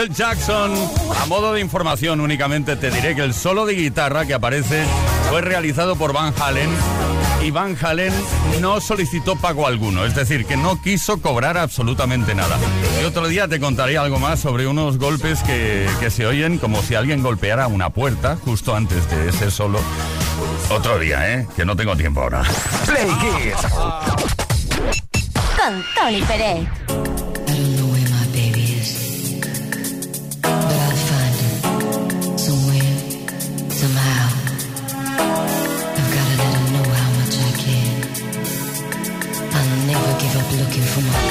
Michael Jackson. A modo de información únicamente te diré que el solo de guitarra que aparece fue realizado por Van Halen y Van Halen no solicitó pago alguno, es decir, que no quiso cobrar absolutamente nada. Y otro día te contaré algo más sobre unos golpes que, que se oyen como si alguien golpeara una puerta justo antes de ese solo. Otro día, ¿eh? Que no tengo tiempo ahora. Play Kids. Con Pérez. Infomani.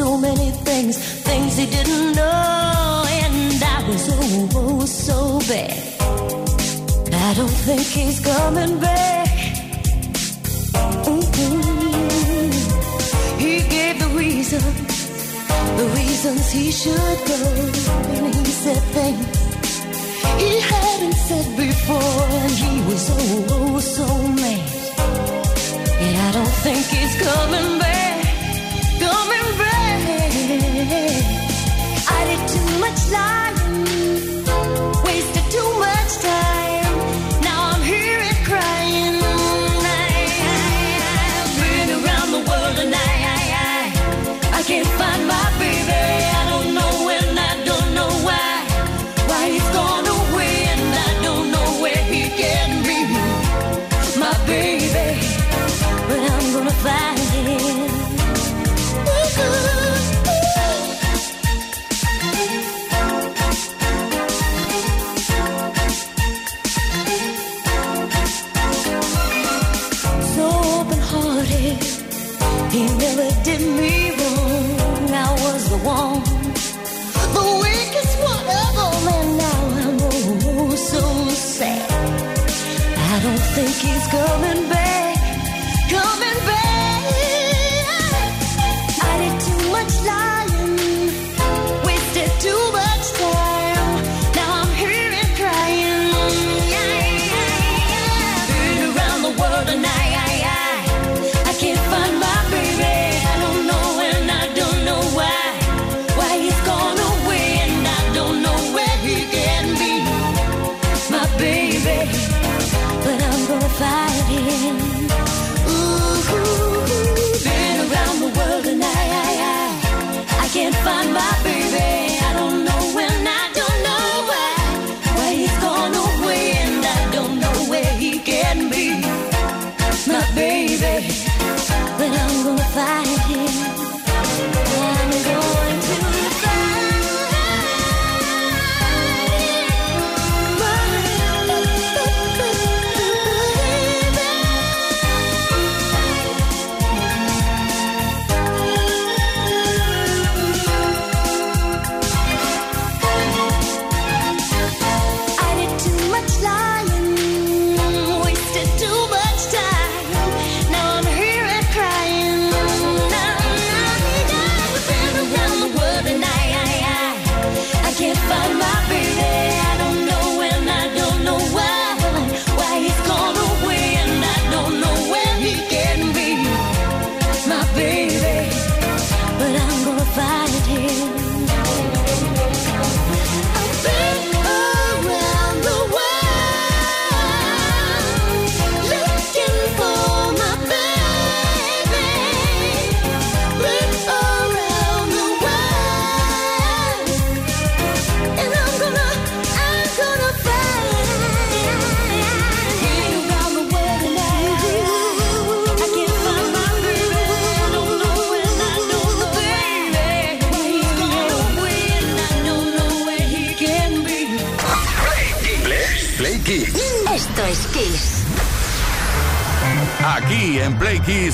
so many things, things he didn't know, and I was oh, oh so bad. I don't think he's coming back. Mm-hmm. He gave the reason, the reasons he should go, and he said things he hadn't said before, and he was oh, oh so mad. And I don't think he's coming back. like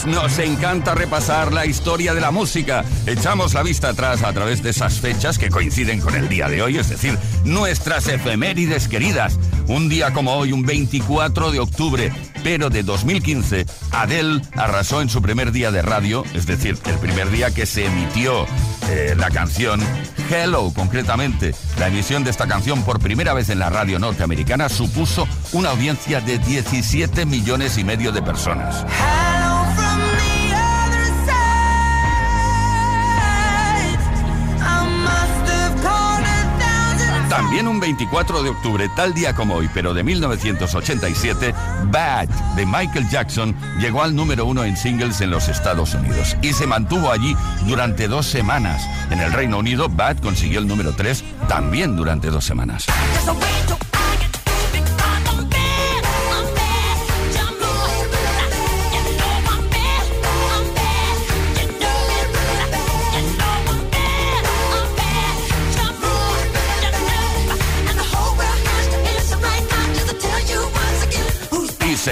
nos encanta repasar la historia de la música. Echamos la vista atrás a través de esas fechas que coinciden con el día de hoy, es decir, nuestras efemérides queridas. Un día como hoy, un 24 de octubre, pero de 2015, Adele arrasó en su primer día de radio, es decir, el primer día que se emitió eh, la canción Hello, concretamente. La emisión de esta canción por primera vez en la radio norteamericana supuso una audiencia de 17 millones y medio de personas. También un 24 de octubre, tal día como hoy, pero de 1987, Bad de Michael Jackson llegó al número uno en singles en los Estados Unidos y se mantuvo allí durante dos semanas. En el Reino Unido, Bad consiguió el número 3 también durante dos semanas.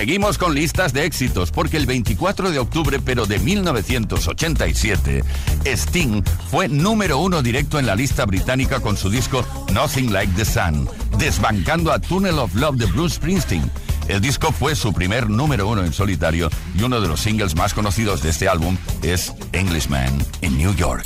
Seguimos con listas de éxitos, porque el 24 de octubre, pero de 1987, Sting fue número uno directo en la lista británica con su disco Nothing Like the Sun, desbancando a Tunnel of Love de Bruce Springsteen. El disco fue su primer número uno en solitario y uno de los singles más conocidos de este álbum es Englishman in New York.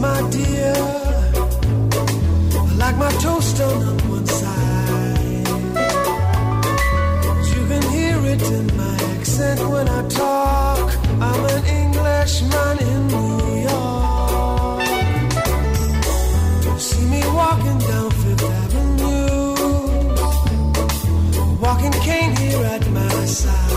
My dear. I like my toast on one side. You can hear it in my accent when I talk. I'm an Englishman in New York. See me walking down Fifth Avenue, walking cane here at my side.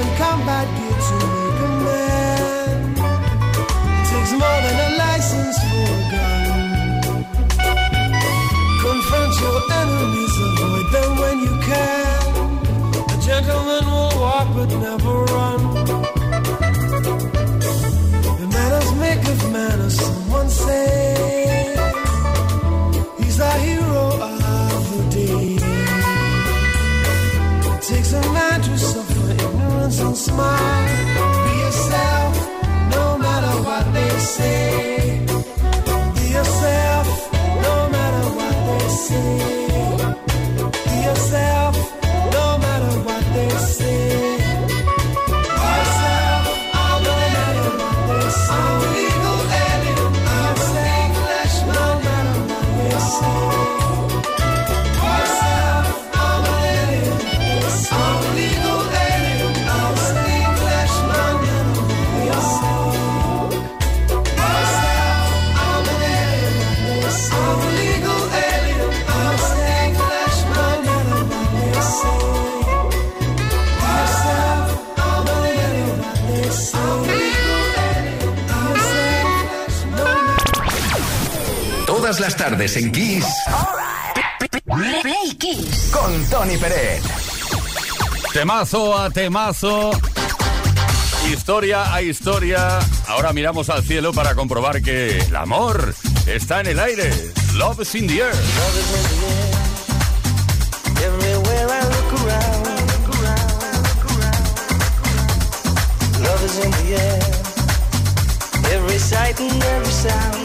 and come back here to me. smile. Be yourself, no matter what they say. Tardes en Kiss Play Kiss. con Tony Pérez. Temazo a temazo. Historia a historia. Ahora miramos al cielo para comprobar que el amor está en el aire. Love is in the air. Everywhere I look around, look around, look around. Love is in the air. Every sight and every sound,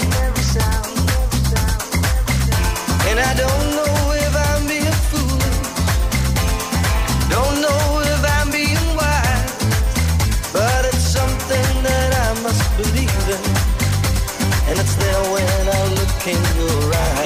it's there when I look in your eyes.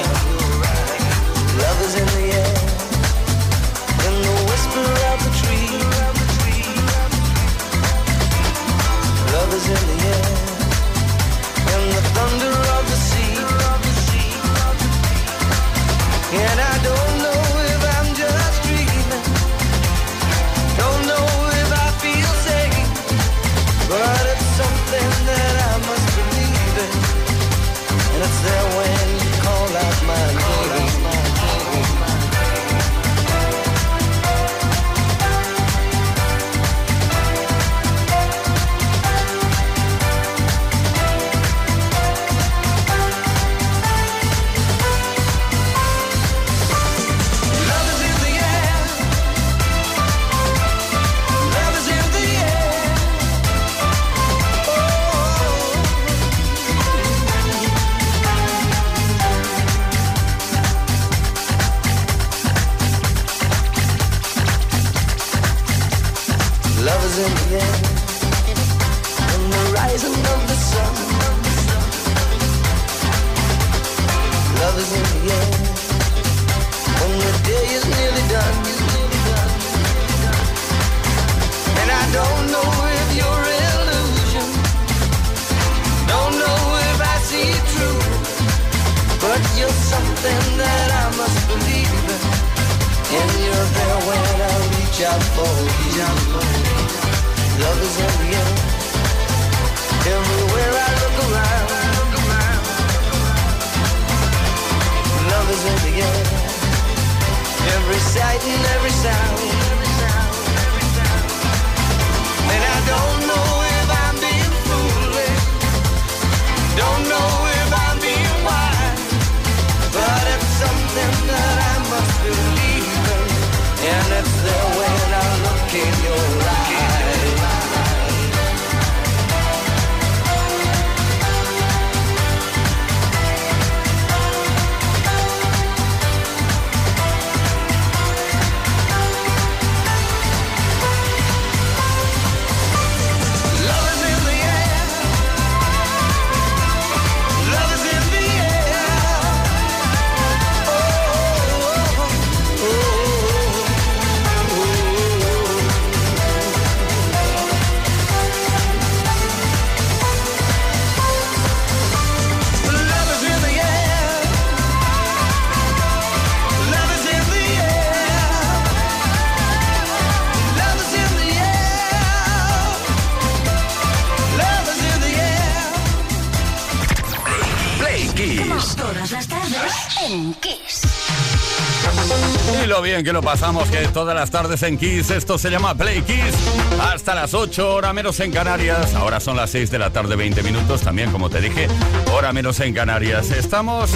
Bien que lo pasamos, que todas las tardes en Kiss, esto se llama Play Kiss, hasta las 8, hora menos en Canarias, ahora son las 6 de la tarde, 20 minutos, también como te dije, hora menos en Canarias. Estamos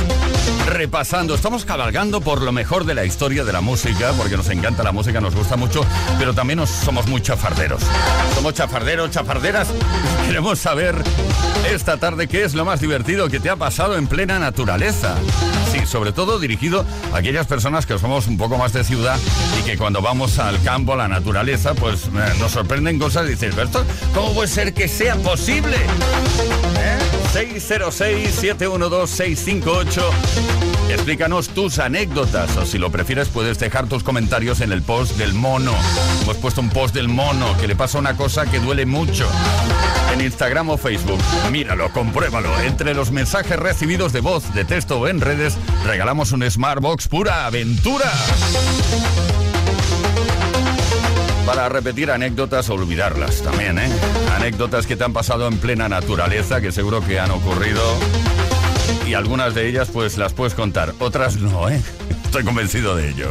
repasando, estamos cabalgando por lo mejor de la historia de la música, porque nos encanta la música, nos gusta mucho, pero también nos, somos muy chafarderos. Somos chafarderos, chafarderas, queremos saber esta tarde qué es lo más divertido que te ha pasado en plena naturaleza. Sí, sobre todo dirigido a aquellas personas que somos un poco más de ciudad y que cuando vamos al campo, a la naturaleza, pues eh, nos sorprenden cosas y dices, ¿pero esto cómo puede ser que sea posible? ¿Eh? 606-712-658 Explícanos tus anécdotas o si lo prefieres puedes dejar tus comentarios en el post del mono. Hemos puesto un post del mono que le pasa una cosa que duele mucho. Instagram o Facebook. Míralo, compruébalo. Entre los mensajes recibidos de voz, de texto o en redes, regalamos un Smartbox pura aventura. Para repetir anécdotas o olvidarlas también, ¿eh? Anécdotas que te han pasado en plena naturaleza, que seguro que han ocurrido. Y algunas de ellas pues las puedes contar, otras no, ¿eh? Estoy convencido de ello.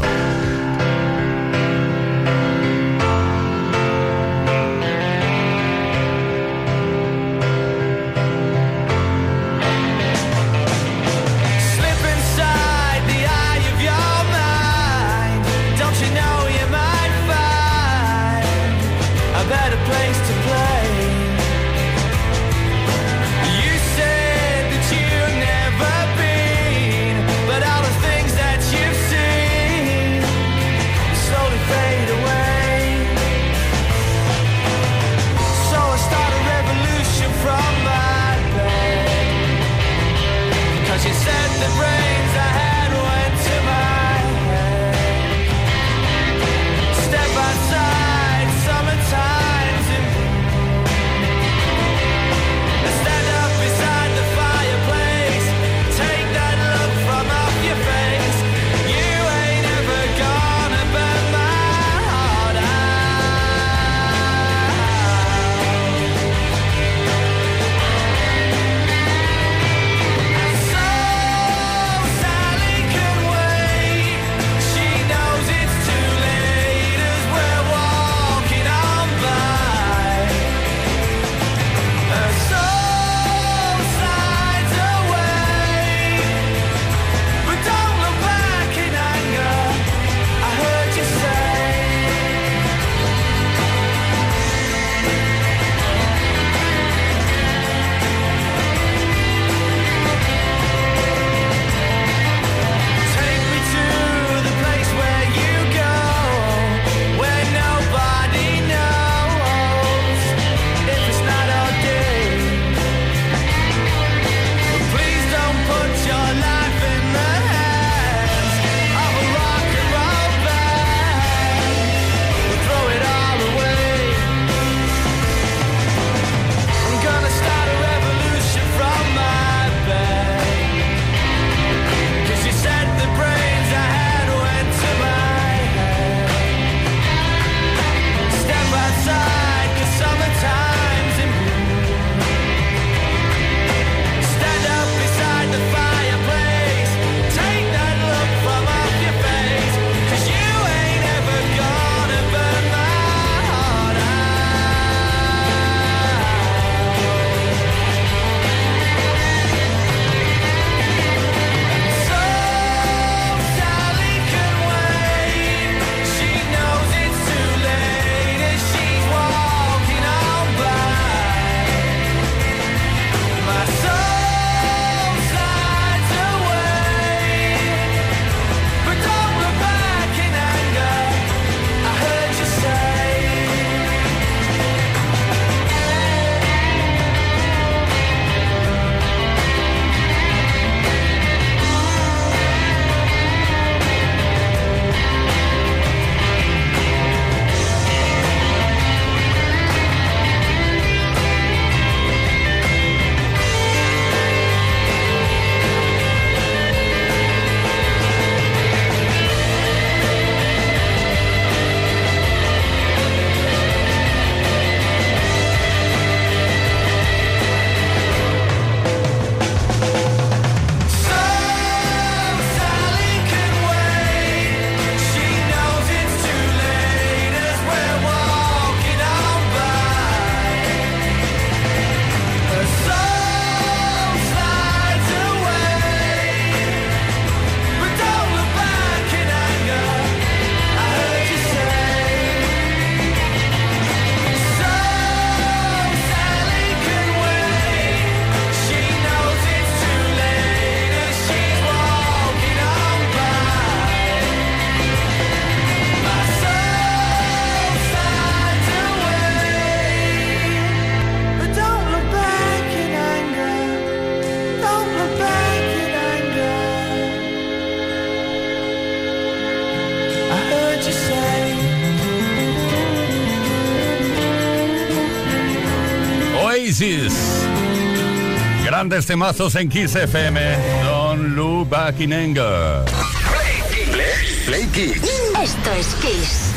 Grandes temazos en Kiss FM. Don look back in anger. Play Kiss. Play Kiss. Esto es Kiss.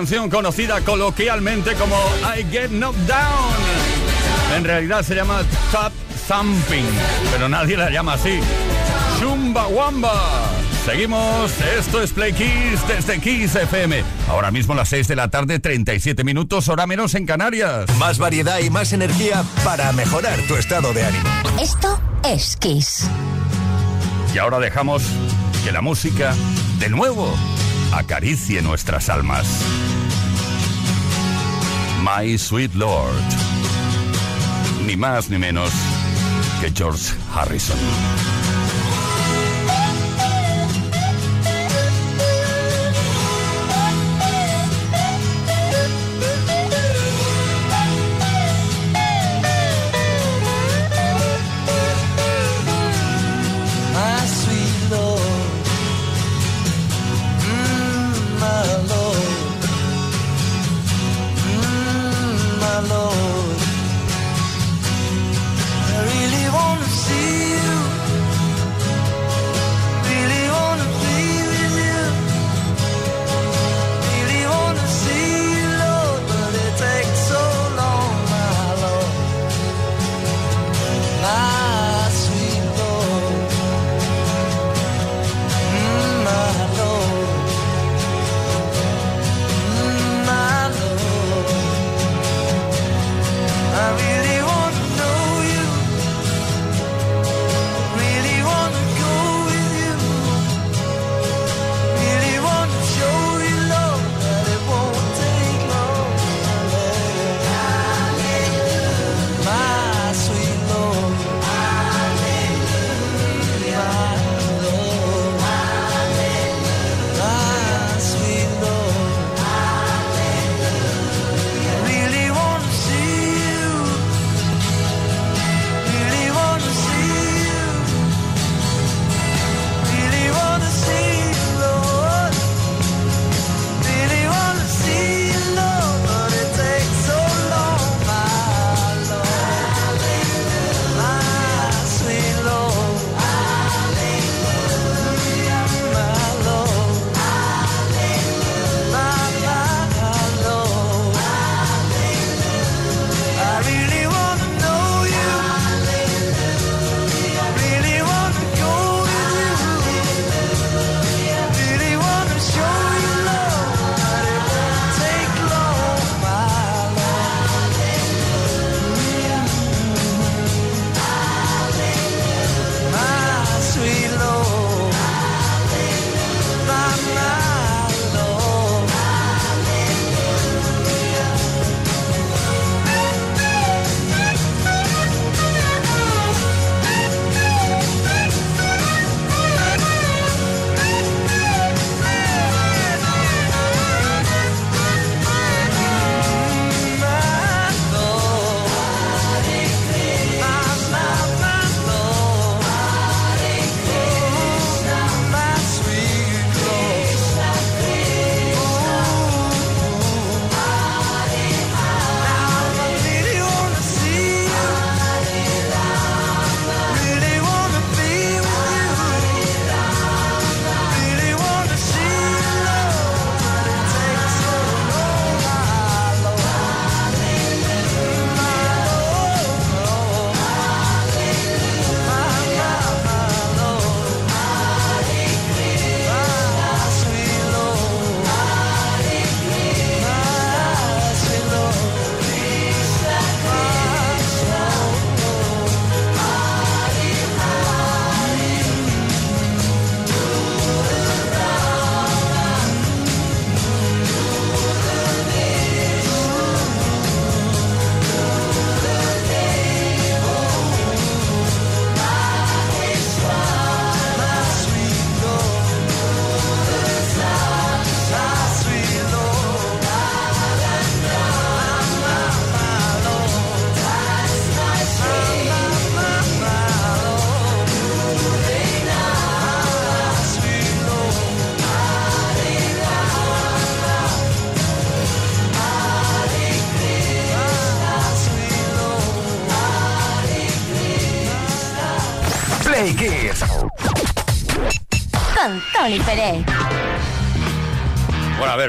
Canción conocida coloquialmente como I Get Knocked Down. En realidad se llama Top Thumping, pero nadie la llama así. Chumba Wamba. Seguimos, esto es Play Kiss desde Kiss FM. Ahora mismo las 6 de la tarde, 37 minutos, hora menos en Canarias. Más variedad y más energía para mejorar tu estado de ánimo. Esto es Kiss. Y ahora dejamos que la música, de nuevo, acaricie nuestras almas. My Sweet Lord. Ni más ni menos que George Harrison.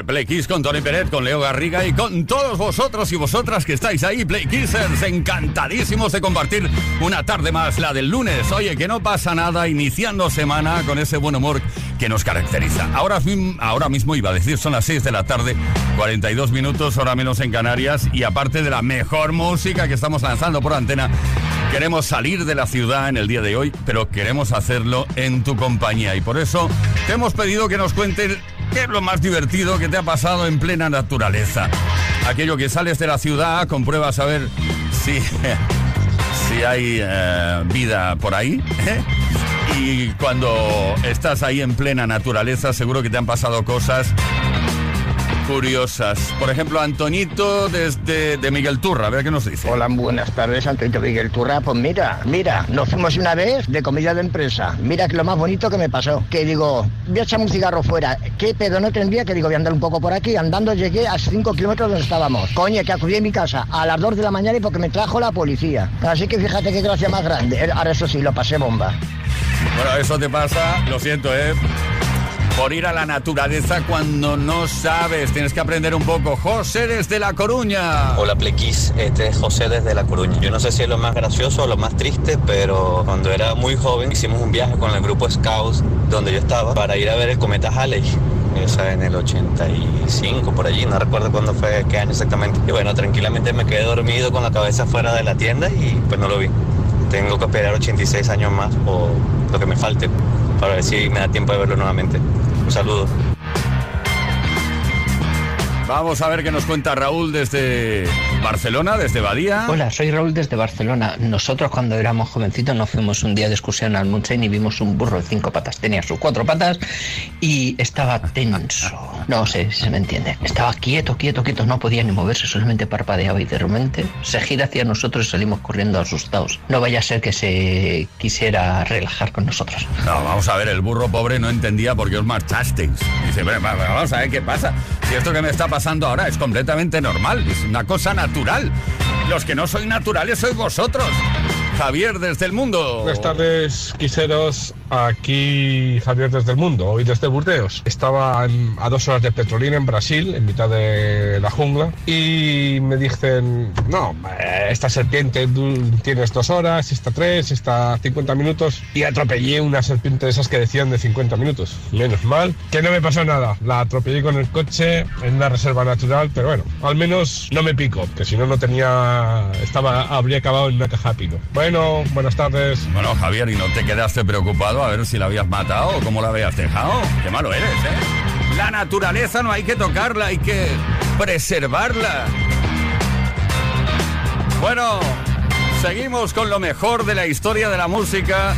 Play Kiss con Tony Peret, con Leo Garriga y con todos vosotros y vosotras que estáis ahí, Play Kissers, encantadísimos de compartir una tarde más, la del lunes. Oye, que no pasa nada, iniciando semana con ese buen humor que nos caracteriza. Ahora, ahora mismo iba a decir, son las 6 de la tarde, 42 minutos, hora menos en Canarias, y aparte de la mejor música que estamos lanzando por antena, queremos salir de la ciudad en el día de hoy, pero queremos hacerlo en tu compañía. Y por eso te hemos pedido que nos cuentes qué es lo más divertido que te ha pasado en plena naturaleza. Aquello que sales de la ciudad, compruebas a ver si, si hay eh, vida por ahí. ¿eh? Y cuando estás ahí en plena naturaleza, seguro que te han pasado cosas curiosas. Por ejemplo, Antonito desde de Miguel Turra, a ver qué nos dice. Hola, buenas tardes, Antonio Miguel Turra. Pues mira, mira, nos fuimos una vez de comida de empresa. Mira que lo más bonito que me pasó. Que digo, voy a echarme un cigarro fuera. ¿Qué pedo no tendría? Que digo, voy a andar un poco por aquí. Andando llegué a 5 kilómetros donde estábamos. Coño, que acudí a mi casa a las 2 de la mañana y porque me trajo la policía. Así que fíjate qué gracia más grande. Ahora eso sí, lo pasé bomba. Bueno, eso te pasa, lo siento, ¿eh? Por ir a la naturaleza cuando no sabes. Tienes que aprender un poco. José desde La Coruña. Hola Plequis, este es José desde La Coruña. Yo no sé si es lo más gracioso o lo más triste, pero cuando era muy joven hicimos un viaje con el grupo Scouts donde yo estaba para ir a ver el cometa Halley. Eso en el 85, por allí, no recuerdo cuándo fue, qué año exactamente. Y bueno, tranquilamente me quedé dormido con la cabeza fuera de la tienda y pues no lo vi. Tengo que esperar 86 años más o lo que me falte para ver si me da tiempo de verlo nuevamente. Un saludo. Vamos a ver qué nos cuenta Raúl desde Barcelona, desde Badía. Hola, soy Raúl desde Barcelona. Nosotros cuando éramos jovencitos nos fuimos un día de excursión al Montseny y vimos un burro de cinco patas. Tenía sus cuatro patas y estaba tenso. No sé si se me entiende. Estaba quieto, quieto, quieto. No podía ni moverse, solamente parpadeaba y de repente se gira hacia nosotros y salimos corriendo asustados. No vaya a ser que se quisiera relajar con nosotros. No, vamos a ver, el burro pobre no entendía por qué os marchasteis. Dice, "Bueno, va- va- vamos a ver qué pasa. Si esto que me está pasando ahora es completamente normal, es una cosa natural. Los que no sois naturales sois vosotros. Javier desde el mundo. Buenas tardes, quiseros. Aquí Javier desde el mundo, hoy desde Burdeos. Estaba en- a dos horas de Petrolina en Brasil, en mitad de la jungla, y me dicen, no, eh, esta serpiente tienes dos horas, esta tres, esta 50 minutos, y atropellé una serpiente de esas que decían de 50 minutos. Menos mal que no me pasó nada. La atropellé con el coche en una reserva natural, pero bueno, al menos no me pico, que si no, no tenía, estaba, habría acabado en una caja pino. Bueno, buenas tardes. Bueno, Javier, ¿y no te quedaste preocupado a ver si la habías matado o cómo la habías dejado? Qué malo eres, ¿eh? La naturaleza no hay que tocarla, hay que preservarla. Bueno, seguimos con lo mejor de la historia de la música.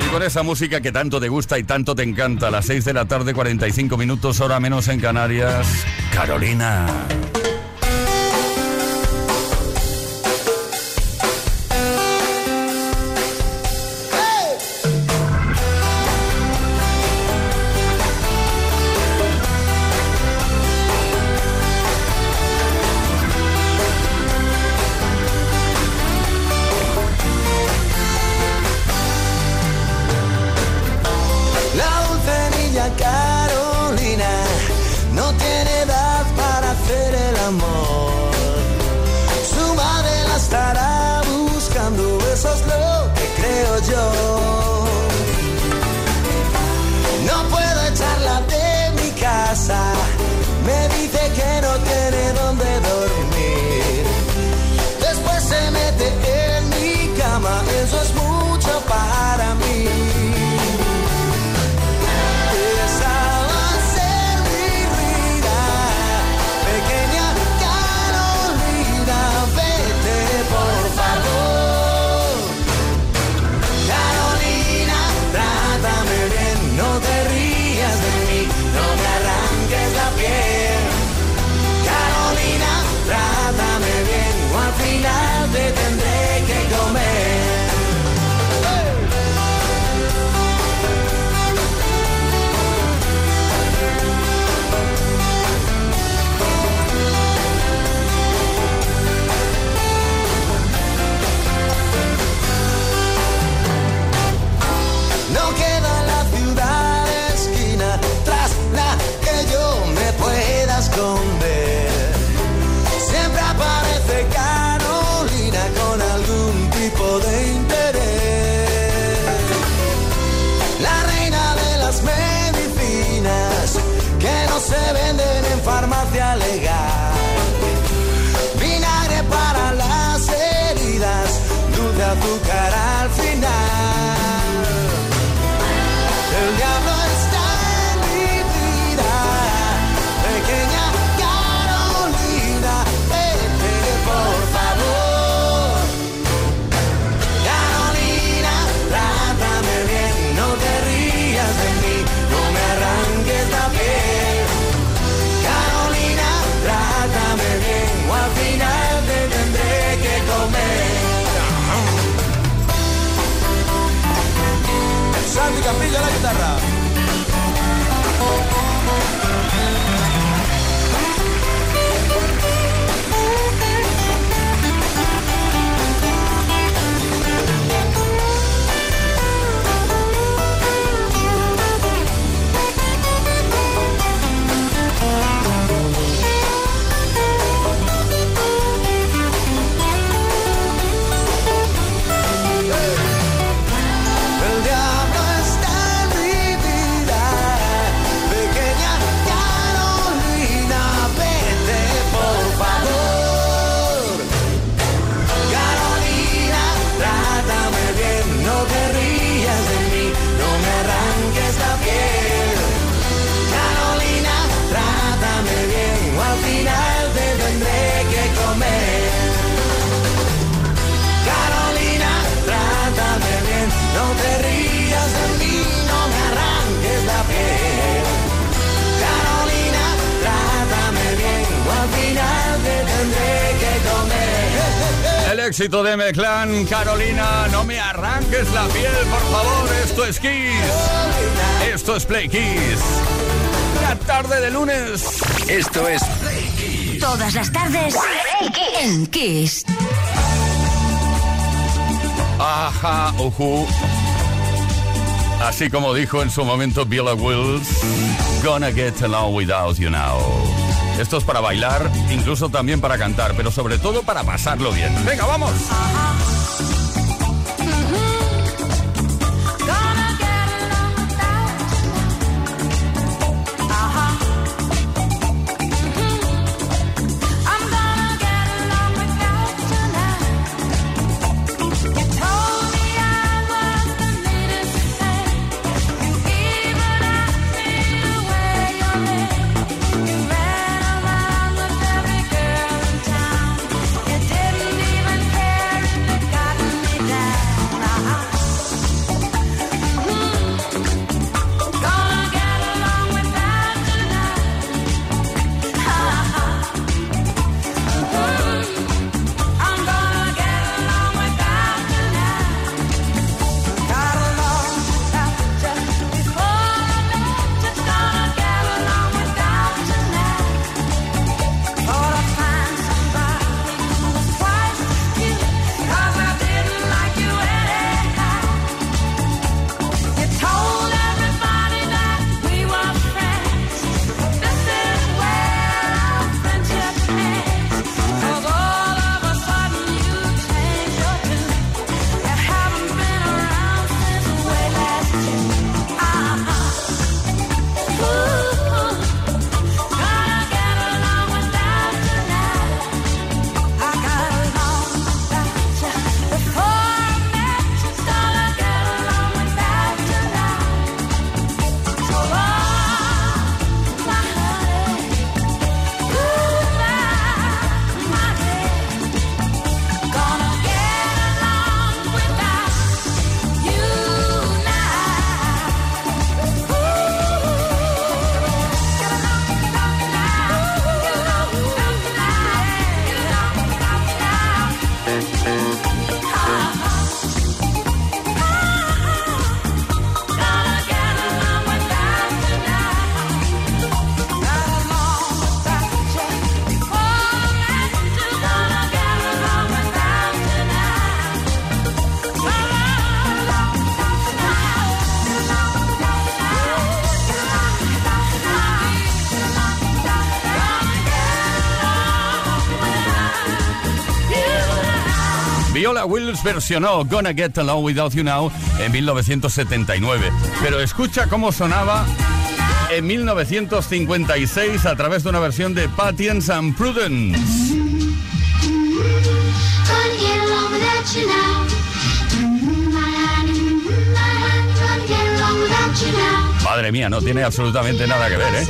Y con esa música que tanto te gusta y tanto te encanta. A las 6 de la tarde, 45 minutos, hora menos en Canarias. Carolina. De Meclán, Carolina, no me arranques la piel, por favor. Esto es Kiss. Esto es Play Kiss. La tarde de lunes. Esto es Todas las tardes en Kiss. Ajá, ujú. Así como dijo en su momento Billa Wills, Gonna get along without you now. Esto es para bailar, incluso también para cantar, pero sobre todo para pasarlo bien. Venga, vamos. Wills versionó Gonna Get Along Without You Now en 1979. Pero escucha cómo sonaba en 1956 a través de una versión de Patience and Prudence. Madre mía, no tiene absolutamente nada que ver, ¿eh?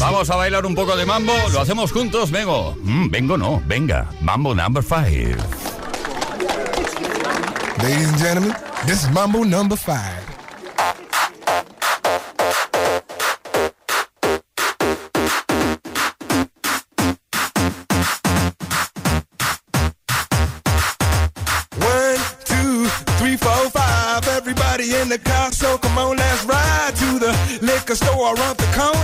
Vamos a bailar un poco de mambo, lo hacemos juntos, vengo. Mm, vengo no, venga, mambo number five. Ladies and gentlemen, this is Mambo number five. One, two, three, four, five. Everybody in in the car, so come on, let's ride to the liquor store around the corner.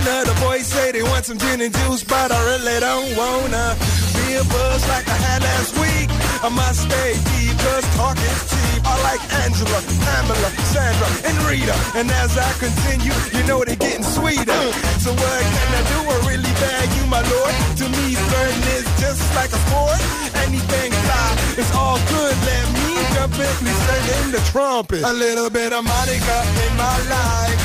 Some gin and juice, but I really don't wanna be a buzz like I had last week. I must stay deep, cause talk is cheap. I like Angela, Pamela, Sandra, and Rita. And as I continue, you know they're getting sweeter. So what can I do? I really bag you, my lord. To me, flirting is just like a sport. Anything fly, it's all good. Let me jump in, please sing in the trumpet. A little bit of Monica in my life.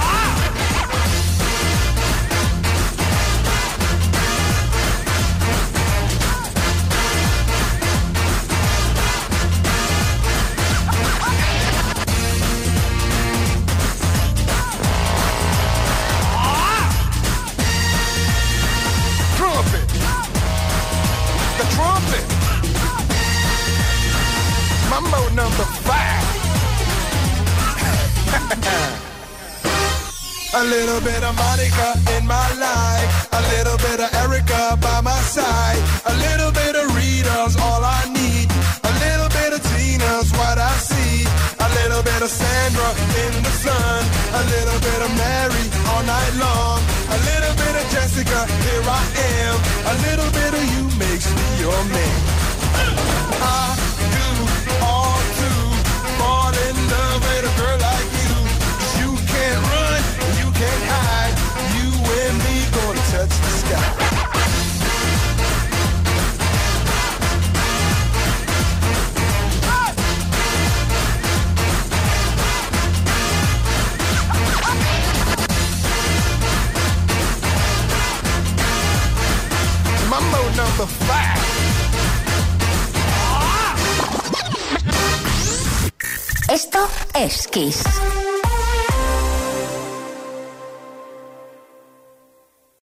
Kiss.